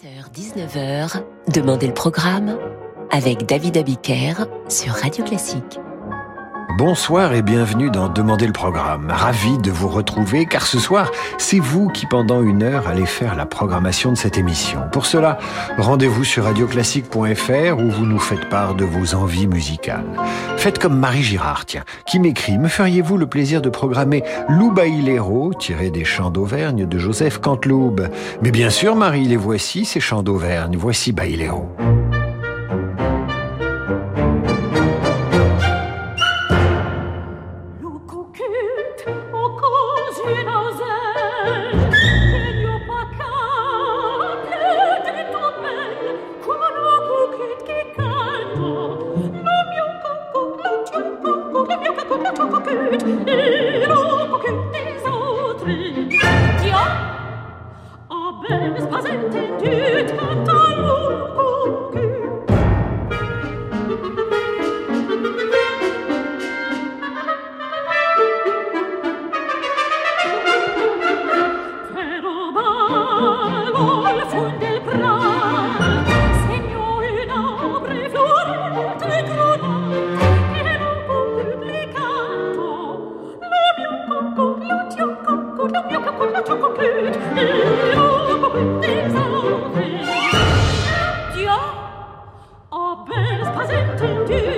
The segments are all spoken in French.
18h-19h, Demandez le programme avec David Abiker sur Radio Classique. Bonsoir et bienvenue dans Demandez le programme. Ravi de vous retrouver car ce soir, c'est vous qui pendant une heure allez faire la programmation de cette émission. Pour cela, rendez-vous sur radioclassique.fr où vous nous faites part de vos envies musicales. Faites comme Marie Girard, tiens, qui m'écrit Me feriez-vous le plaisir de programmer Loubaïlero, tiré des chants d'Auvergne de Joseph Canteloube? Mais bien sûr, Marie, les voici, ces chants d'Auvergne. Voici to do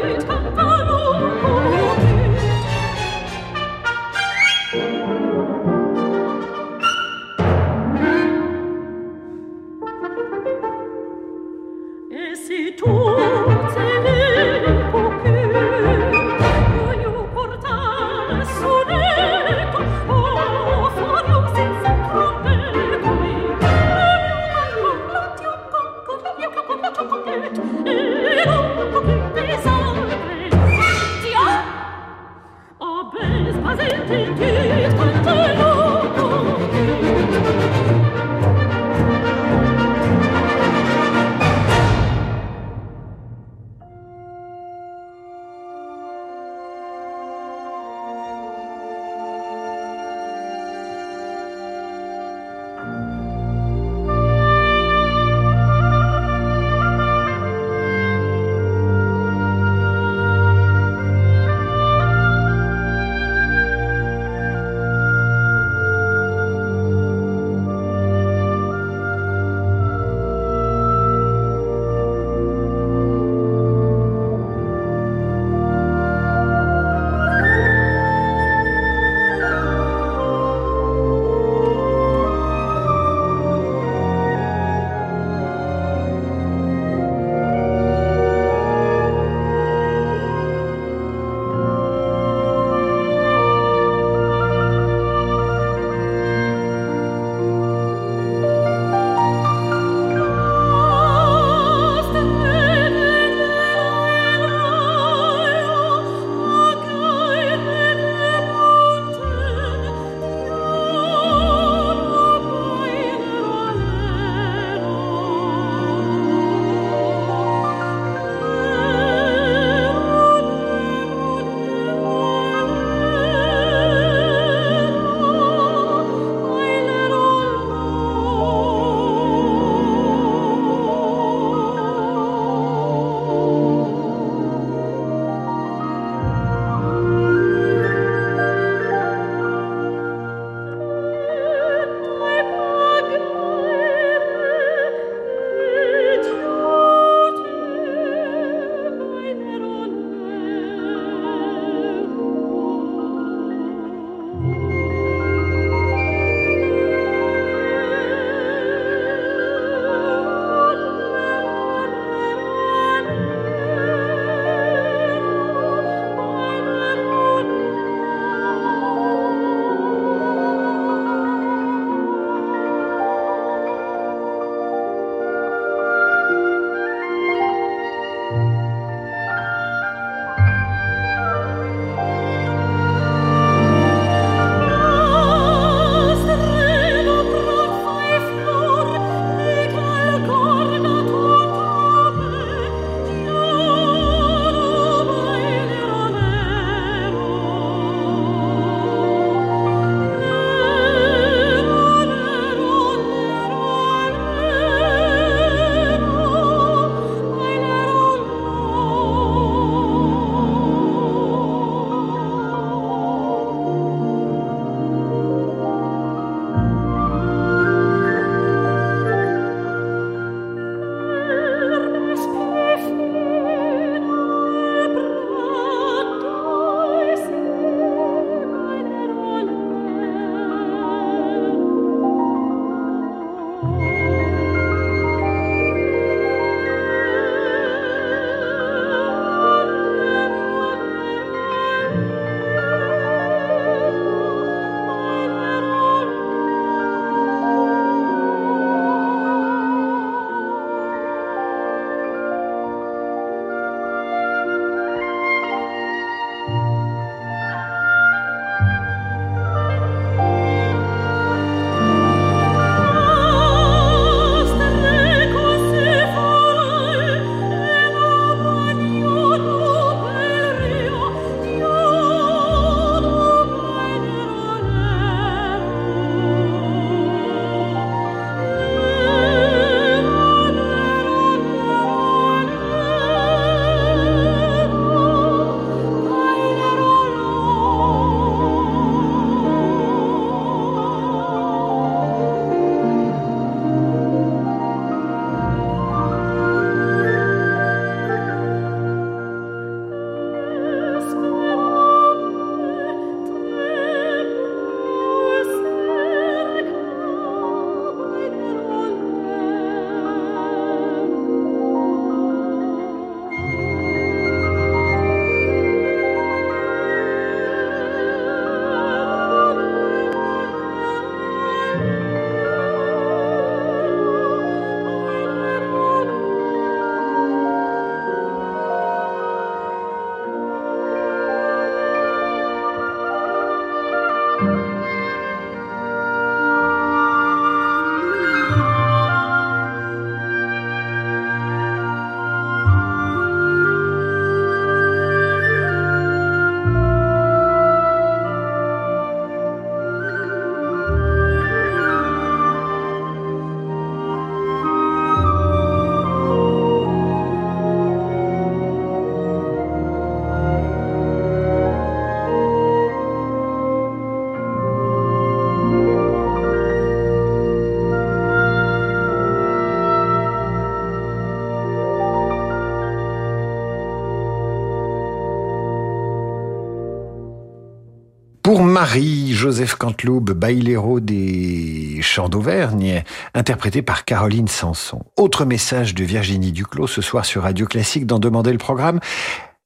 Baïlero. Marie-Joseph Canteloube, bailero des Champs d'Auvergne, interprété par Caroline Sanson. Autre message de Virginie Duclos ce soir sur Radio Classique dans Demander le programme.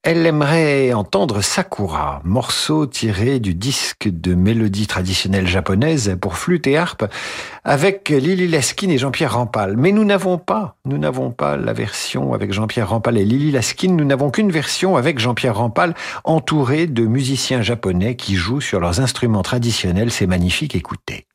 Elle aimerait entendre Sakura, morceau tiré du disque de mélodie traditionnelle japonaise pour flûte et harpe avec Lily Laskin et Jean-Pierre Rampal. Mais nous n'avons pas, nous n'avons pas la version avec Jean-Pierre Rampal et Lily Laskin, nous n'avons qu'une version avec Jean-Pierre Rampal entouré de musiciens japonais qui jouent sur leurs instruments traditionnels. C'est magnifique, écoutez.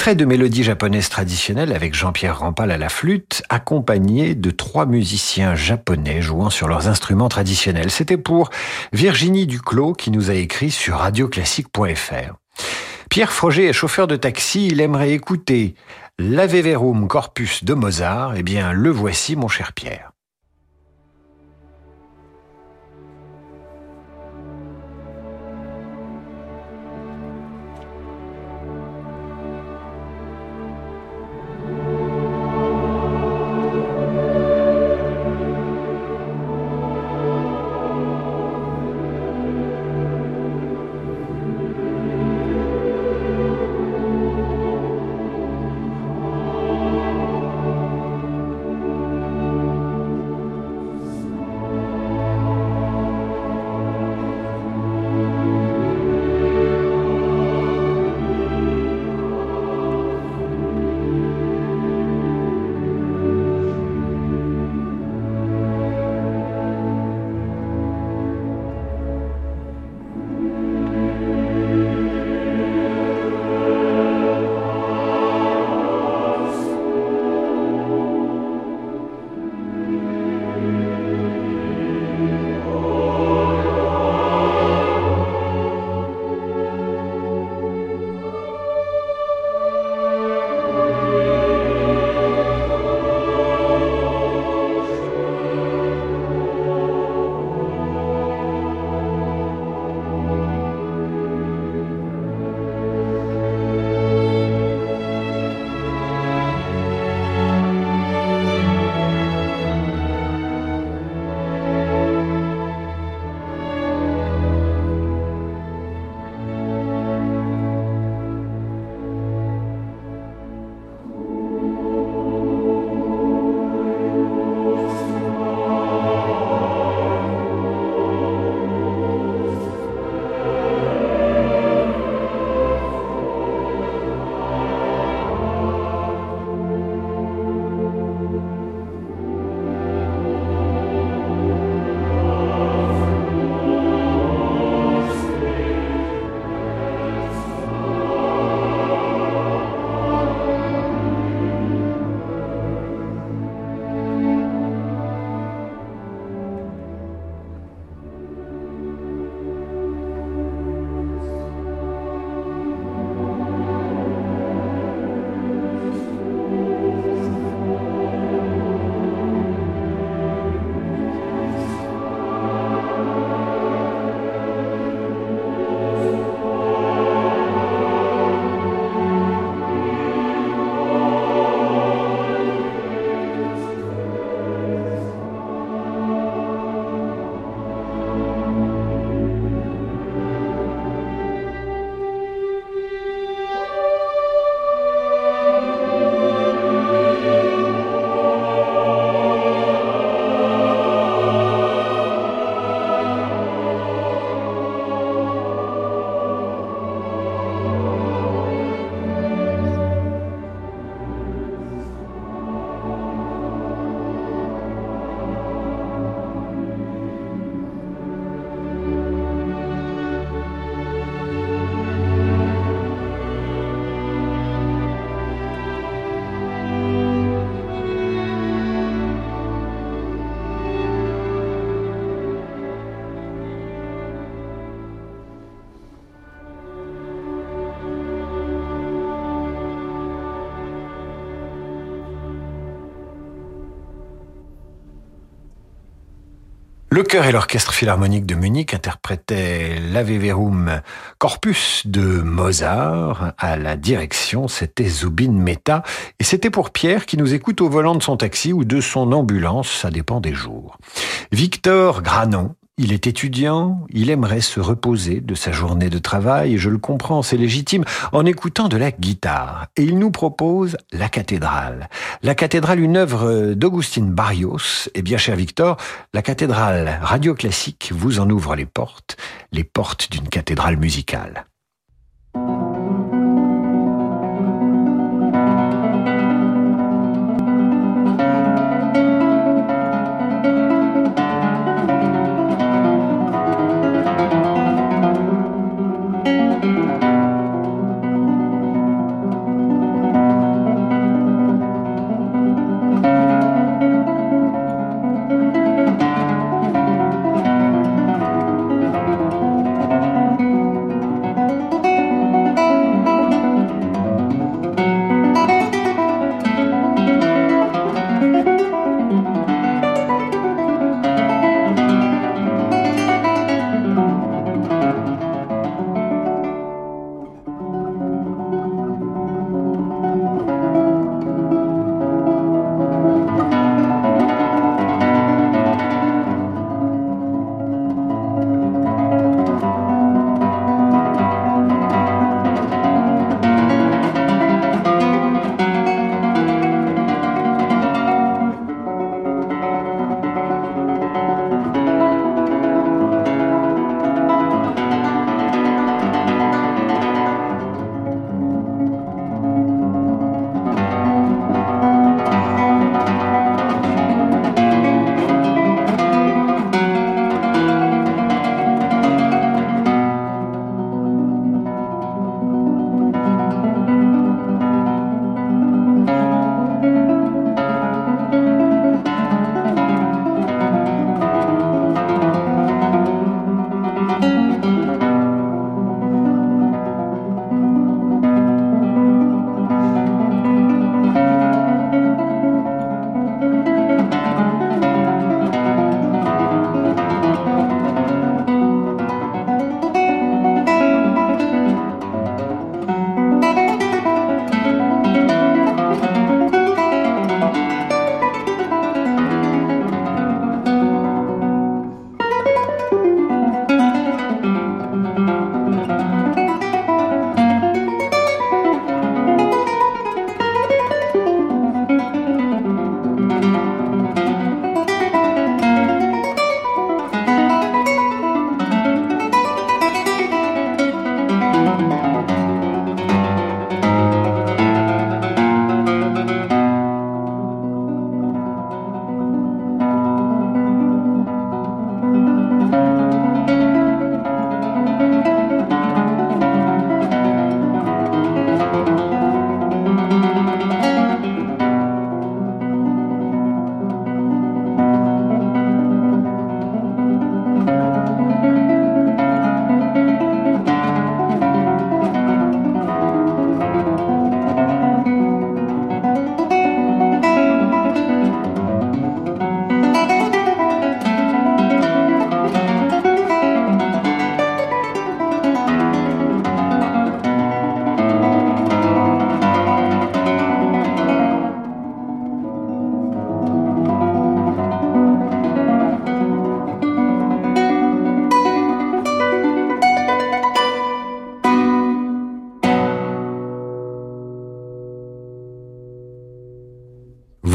Extrait de mélodie japonaise traditionnelle avec Jean-Pierre Rampal à la flûte, accompagné de trois musiciens japonais jouant sur leurs instruments traditionnels. C'était pour Virginie Duclos qui nous a écrit sur radioclassique.fr. Pierre Froger est chauffeur de taxi, il aimerait écouter l'Ave Verum Corpus de Mozart. Eh bien, le voici, mon cher Pierre. Le chœur et l'orchestre philharmonique de Munich interprétaient l'Ave Verum Corpus de Mozart. À la direction, c'était Zubin Mehta. Et c'était pour Pierre qui nous écoute au volant de son taxi ou de son ambulance, ça dépend des jours. Victor Granon il est étudiant, il aimerait se reposer de sa journée de travail, je le comprends, c'est légitime, en écoutant de la guitare. Et il nous propose La cathédrale. La cathédrale, une œuvre d'Augustine Barrios. Et bien cher Victor, la cathédrale radio classique vous en ouvre les portes, les portes d'une cathédrale musicale.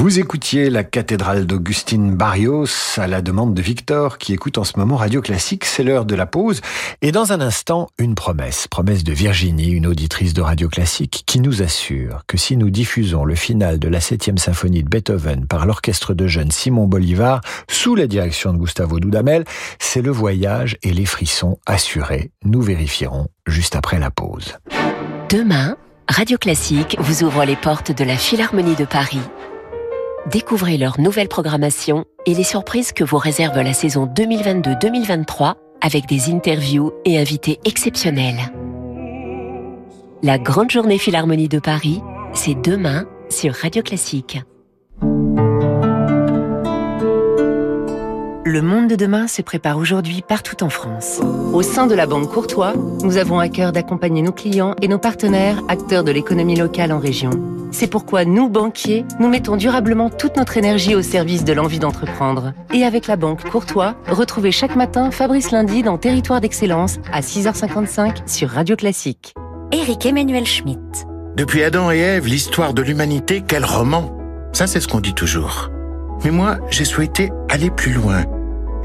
Vous écoutiez la cathédrale d'Augustine Barrios à la demande de Victor qui écoute en ce moment Radio Classique. C'est l'heure de la pause. Et dans un instant, une promesse. Promesse de Virginie, une auditrice de Radio Classique, qui nous assure que si nous diffusons le final de la septième symphonie de Beethoven par l'orchestre de jeunes Simon Bolivar sous la direction de Gustavo Dudamel, c'est le voyage et les frissons assurés. Nous vérifierons juste après la pause. Demain, Radio Classique vous ouvre les portes de la Philharmonie de Paris découvrez leur nouvelle programmation et les surprises que vous réserve la saison 2022-2023 avec des interviews et invités exceptionnels. La grande journée Philharmonie de Paris, c'est demain sur Radio Classique. Le monde de demain se prépare aujourd'hui partout en France. Au sein de la Banque Courtois, nous avons à cœur d'accompagner nos clients et nos partenaires, acteurs de l'économie locale en région. C'est pourquoi nous, banquiers, nous mettons durablement toute notre énergie au service de l'envie d'entreprendre. Et avec la Banque Courtois, retrouvez chaque matin Fabrice Lundi dans Territoire d'Excellence à 6h55 sur Radio Classique. Éric Emmanuel Schmitt. Depuis Adam et Ève, l'histoire de l'humanité, quel roman? Ça, c'est ce qu'on dit toujours. Mais moi, j'ai souhaité aller plus loin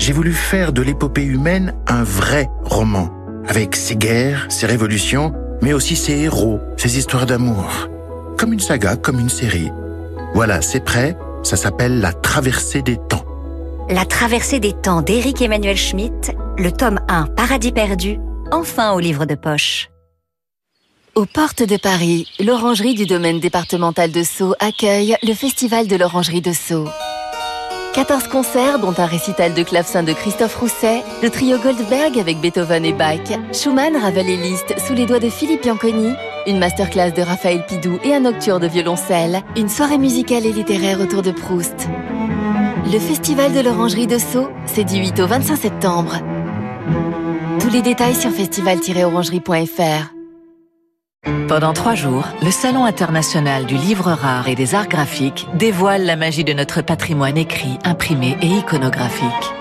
j'ai voulu faire de l'épopée humaine un vrai roman, avec ses guerres, ses révolutions, mais aussi ses héros, ses histoires d'amour. Comme une saga, comme une série. Voilà, c'est prêt, ça s'appelle La traversée des temps. La traversée des temps d'Éric Emmanuel Schmitt, le tome 1 Paradis perdu, enfin au livre de poche. Aux portes de Paris, l'orangerie du domaine départemental de Sceaux accueille le Festival de l'orangerie de Sceaux. 14 concerts, dont un récital de clavecin de Christophe Rousset, le trio Goldberg avec Beethoven et Bach, Schumann, Ravel et Liszt sous les doigts de Philippe Bianconi, une masterclass de Raphaël Pidou et un nocturne de violoncelle, une soirée musicale et littéraire autour de Proust. Le Festival de l'Orangerie de Sceaux, c'est du 8 au 25 septembre. Tous les détails sur festival-orangerie.fr. Pendant trois jours, le Salon international du livre rare et des arts graphiques dévoile la magie de notre patrimoine écrit, imprimé et iconographique.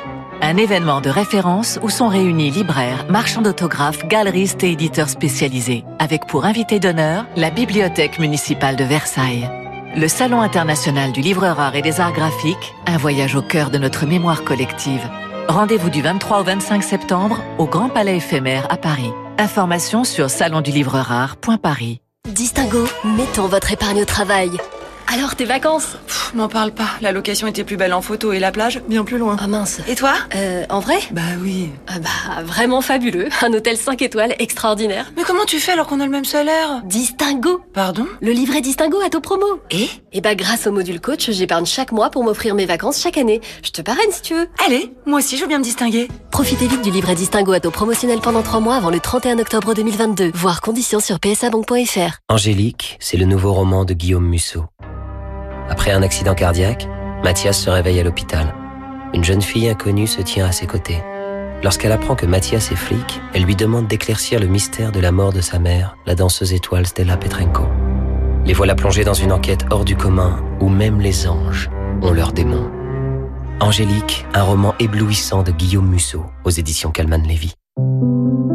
Un événement de référence où sont réunis libraires, marchands d'autographes, galeristes et éditeurs spécialisés, avec pour invité d'honneur la Bibliothèque municipale de Versailles. Le Salon international du livre rare et des arts graphiques, un voyage au cœur de notre mémoire collective. Rendez-vous du 23 au 25 septembre au Grand Palais éphémère à Paris. Information sur salondulivrerare.paris. Distingo, mettons votre épargne au travail. Alors, tes vacances M'en parle pas. La location était plus belle en photo et la plage bien plus loin. Ah mince. Et toi Euh, en vrai Bah oui. Ah bah, vraiment fabuleux. Un hôtel 5 étoiles extraordinaire. Mais comment tu fais alors qu'on a le même salaire Distingo Pardon Le livret Distingo à taux promo. Et Et bah, grâce au module coach, j'épargne chaque mois pour m'offrir mes vacances chaque année. Je te parraine si tu veux. Allez, moi aussi je veux bien me distinguer. Profitez vite du livret Distingo à taux promotionnel pendant 3 mois avant le 31 octobre 2022. Voir conditions sur psabank.fr. Angélique, c'est le nouveau roman de Guillaume Musso. Après un accident cardiaque, Mathias se réveille à l'hôpital. Une jeune fille inconnue se tient à ses côtés. Lorsqu'elle apprend que Mathias est flic, elle lui demande d'éclaircir le mystère de la mort de sa mère, la danseuse étoile Stella Petrenko. Les voilà plongés dans une enquête hors du commun où même les anges ont leurs démons. Angélique, un roman éblouissant de Guillaume Musso aux éditions Calman Lévy.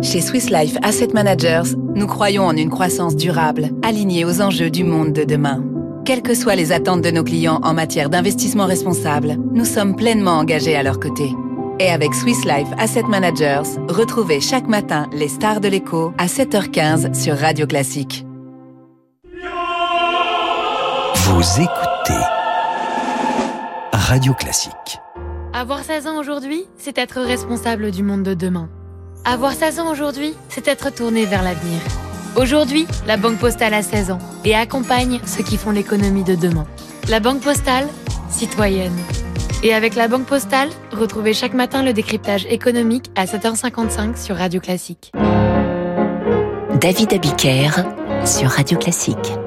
Chez Swiss Life Asset Managers, nous croyons en une croissance durable, alignée aux enjeux du monde de demain. Quelles que soient les attentes de nos clients en matière d'investissement responsable, nous sommes pleinement engagés à leur côté. Et avec Swiss Life Asset Managers, retrouvez chaque matin les stars de l'écho à 7h15 sur Radio Classique. Vous écoutez Radio Classique. Avoir 16 ans aujourd'hui, c'est être responsable du monde de demain. Avoir 16 ans aujourd'hui, c'est être tourné vers l'avenir. Aujourd'hui, la Banque Postale a 16 ans et accompagne ceux qui font l'économie de demain. La Banque Postale, citoyenne. Et avec la Banque Postale, retrouvez chaque matin le décryptage économique à 7h55 sur Radio Classique. David Abiker sur Radio Classique.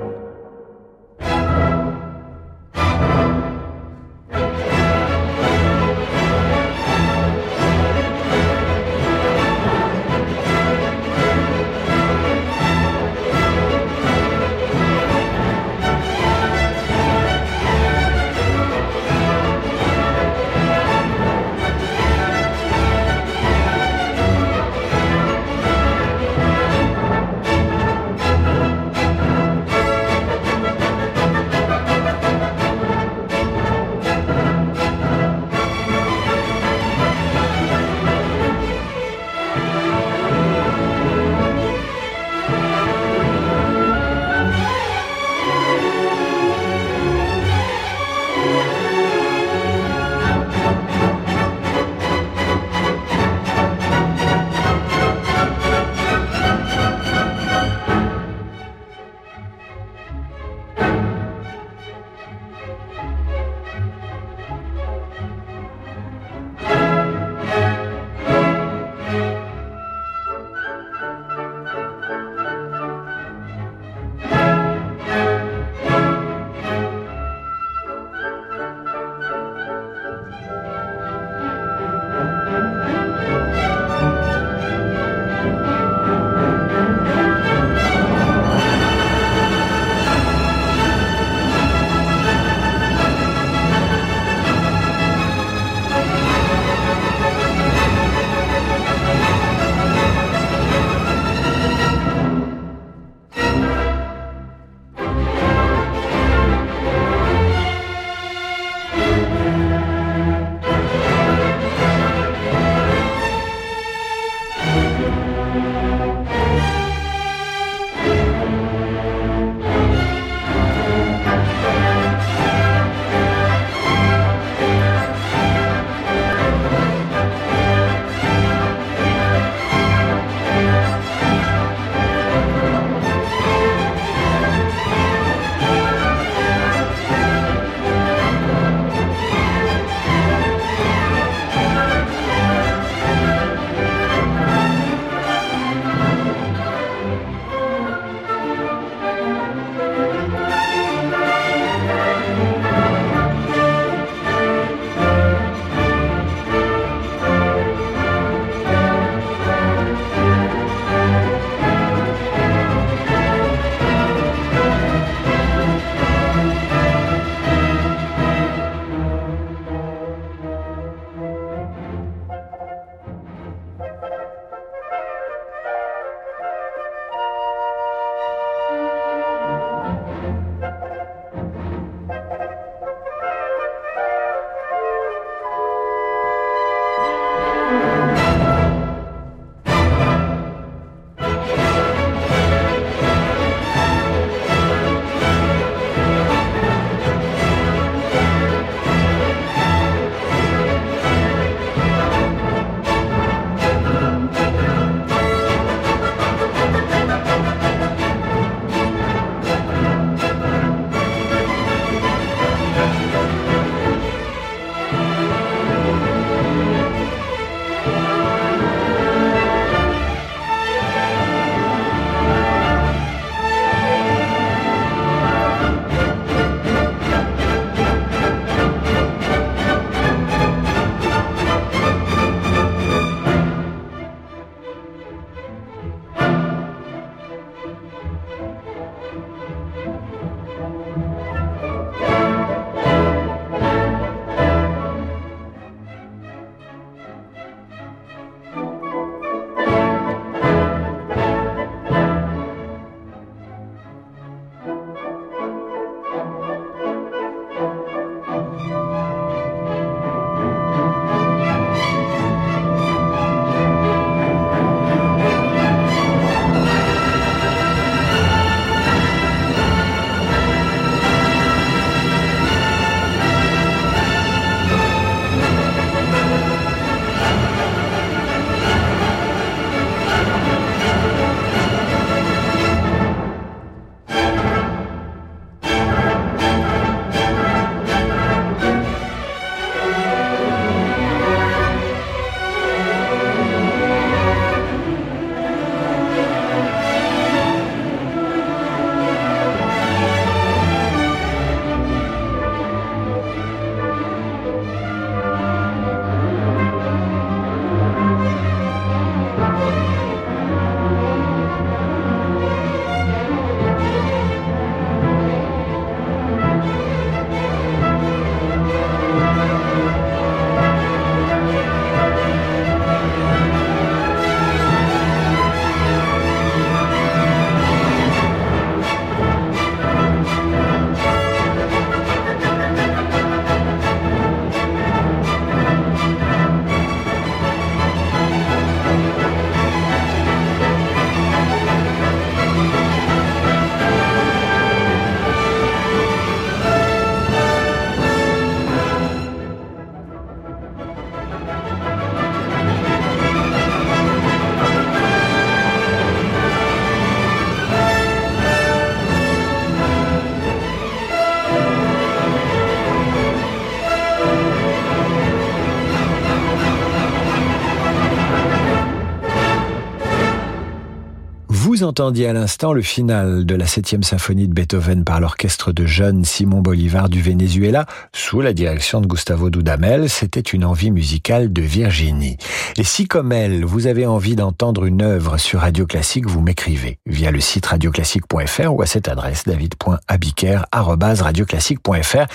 Entendiez à l'instant le final de la septième symphonie de Beethoven par l'orchestre de jeunes Simon Bolivar du Venezuela sous la direction de Gustavo Dudamel. C'était une envie musicale de Virginie. Et si comme elle, vous avez envie d'entendre une œuvre sur Radio Classique, vous m'écrivez via le site radioclassique.fr ou à cette adresse david.abiker@radioclassique.fr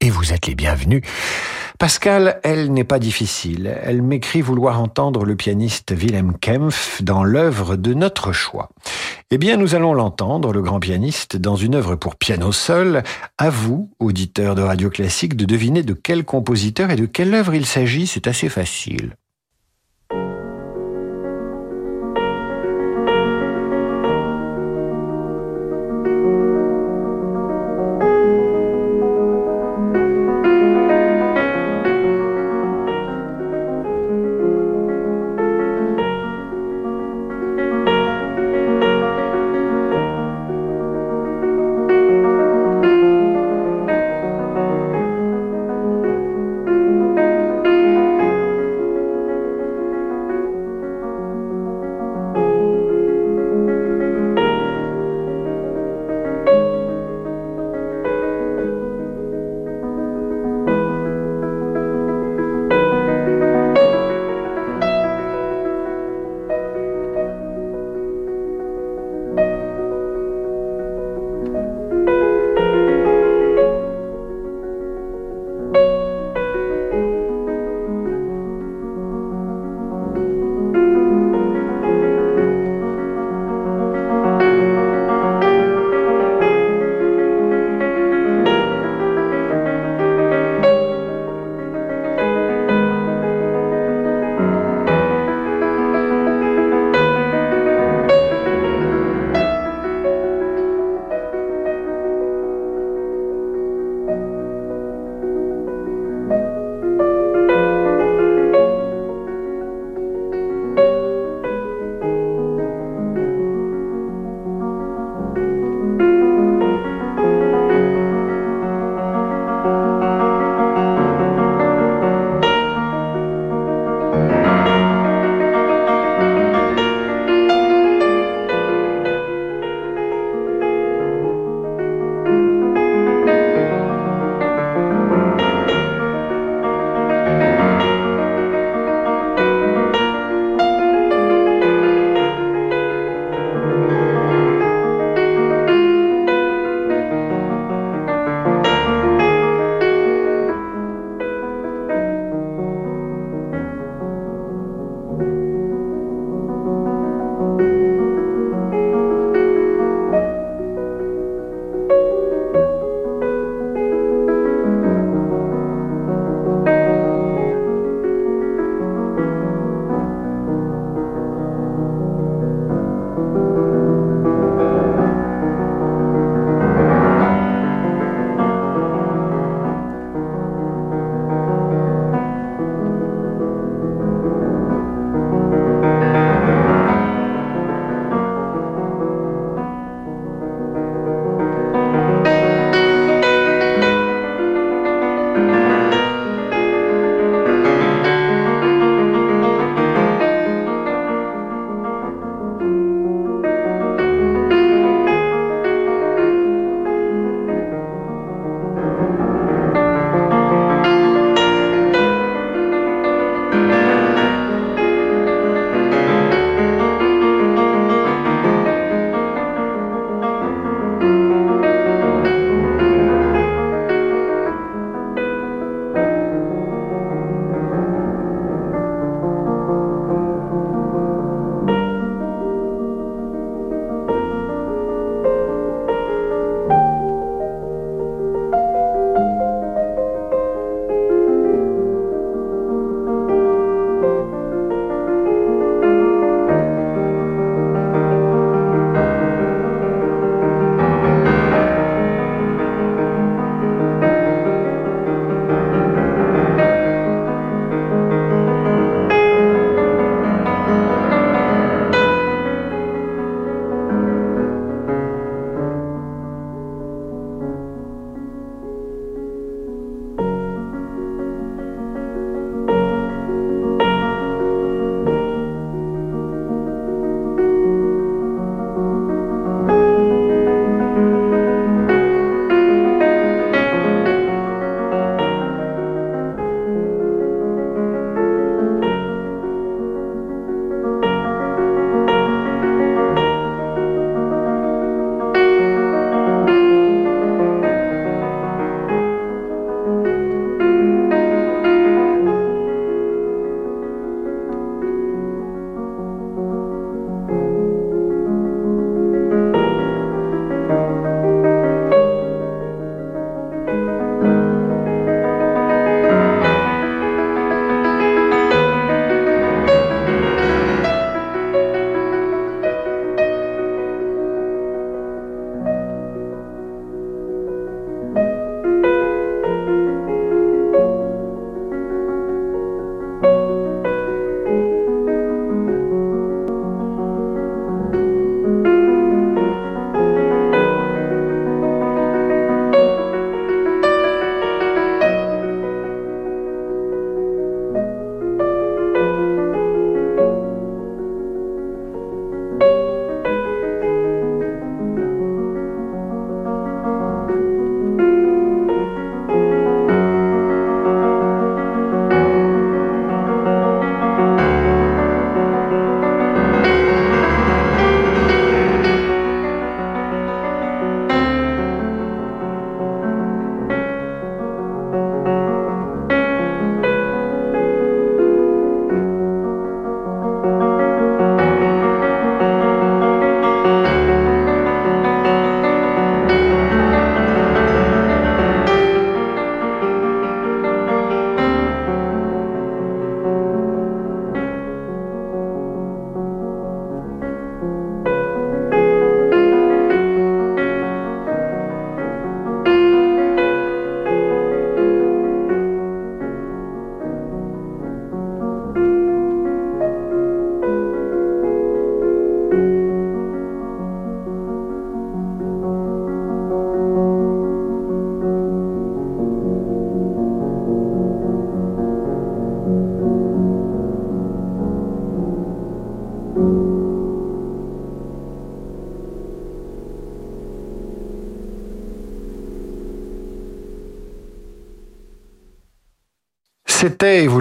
et vous êtes les bienvenus. Pascal, elle n'est pas difficile. Elle m'écrit vouloir entendre le pianiste Wilhelm Kempf dans l'œuvre de notre choix. Eh bien, nous allons l'entendre, le grand pianiste, dans une œuvre pour piano seul. À vous, auditeurs de Radio Classique, de deviner de quel compositeur et de quelle œuvre il s'agit. C'est assez facile.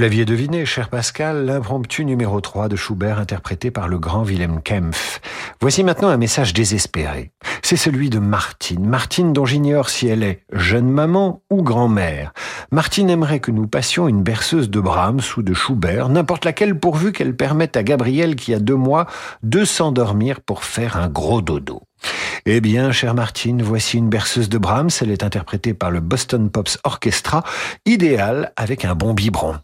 L'aviez deviné, cher Pascal, l'impromptu numéro 3 de Schubert interprété par le grand Wilhelm Kempf. Voici maintenant un message désespéré. C'est celui de Martine. Martine dont j'ignore si elle est jeune maman ou grand-mère. Martine aimerait que nous passions une berceuse de Brahms ou de Schubert, n'importe laquelle pourvu qu'elle permette à Gabriel qui a deux mois de s'endormir pour faire un gros dodo. Eh bien, chère Martine, voici une berceuse de Brahms. Elle est interprétée par le Boston Pops Orchestra, idéale avec un bon biberon.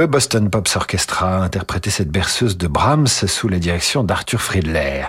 Le Boston Pops Orchestra a interprété cette berceuse de Brahms sous la direction d'Arthur Friedler.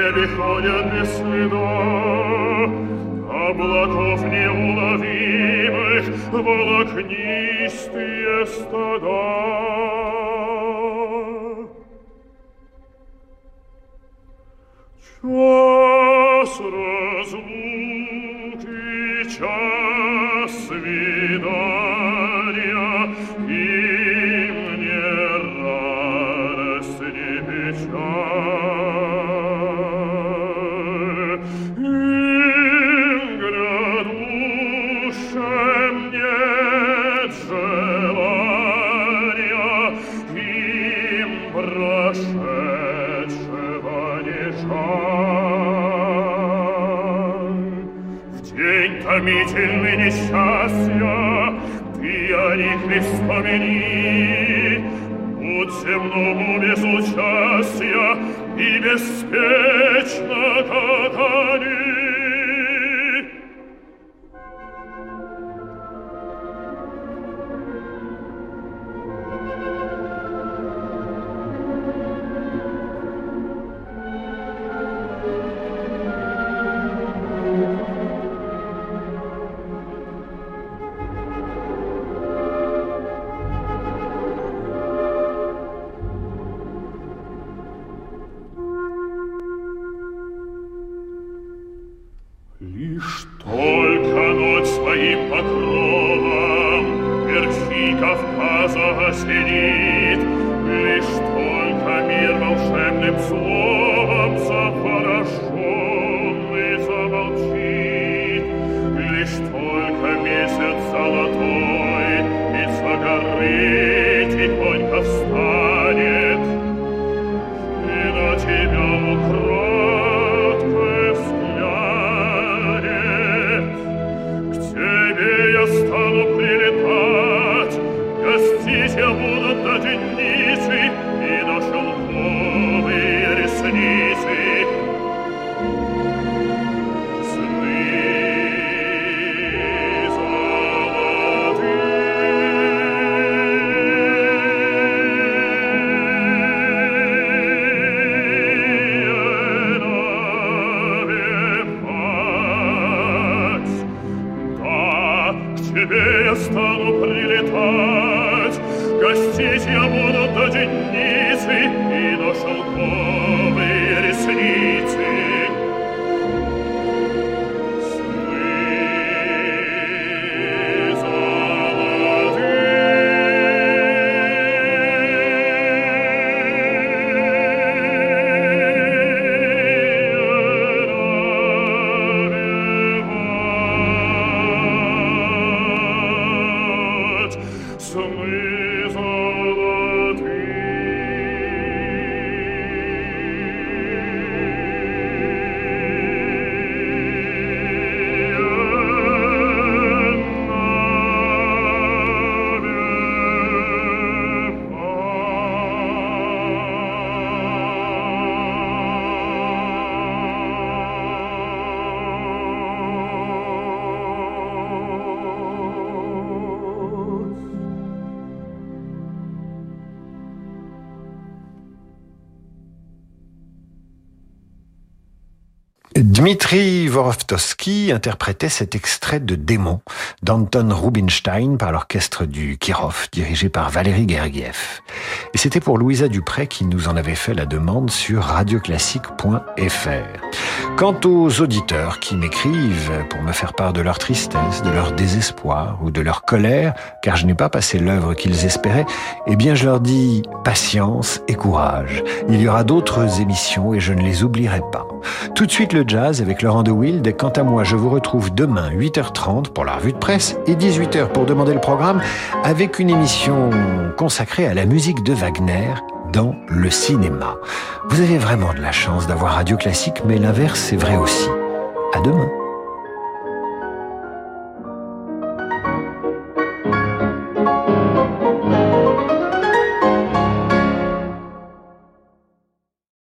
небе ходят без следа Облаков неуловимых Волокнистые стада Час разлуки, час не вспомни, Будь земному без участия И беспечно, как ночь своим покровом Верхи Кавказа осенит, Лишь только мир волшебным словом Dmitri Vorovtovsky interprétait cet extrait de Démon d'Anton Rubinstein par l'orchestre du Kirov, dirigé par Valérie Gergiev. Et c'était pour Louisa Dupré qui nous en avait fait la demande sur radioclassique.fr. Quant aux auditeurs qui m'écrivent pour me faire part de leur tristesse, de leur désespoir ou de leur colère, car je n'ai pas passé l'œuvre qu'ils espéraient, eh bien je leur dis patience et courage. Il y aura d'autres émissions et je ne les oublierai pas. Tout de suite le jazz avec Laurent de Wild. Et quant à moi, je vous retrouve demain 8h30 pour la revue de presse et 18h pour demander le programme avec une émission consacrée à la musique de Wagner dans le cinéma. Vous avez vraiment de la chance d'avoir Radio Classique, mais l'inverse est vrai aussi. À demain.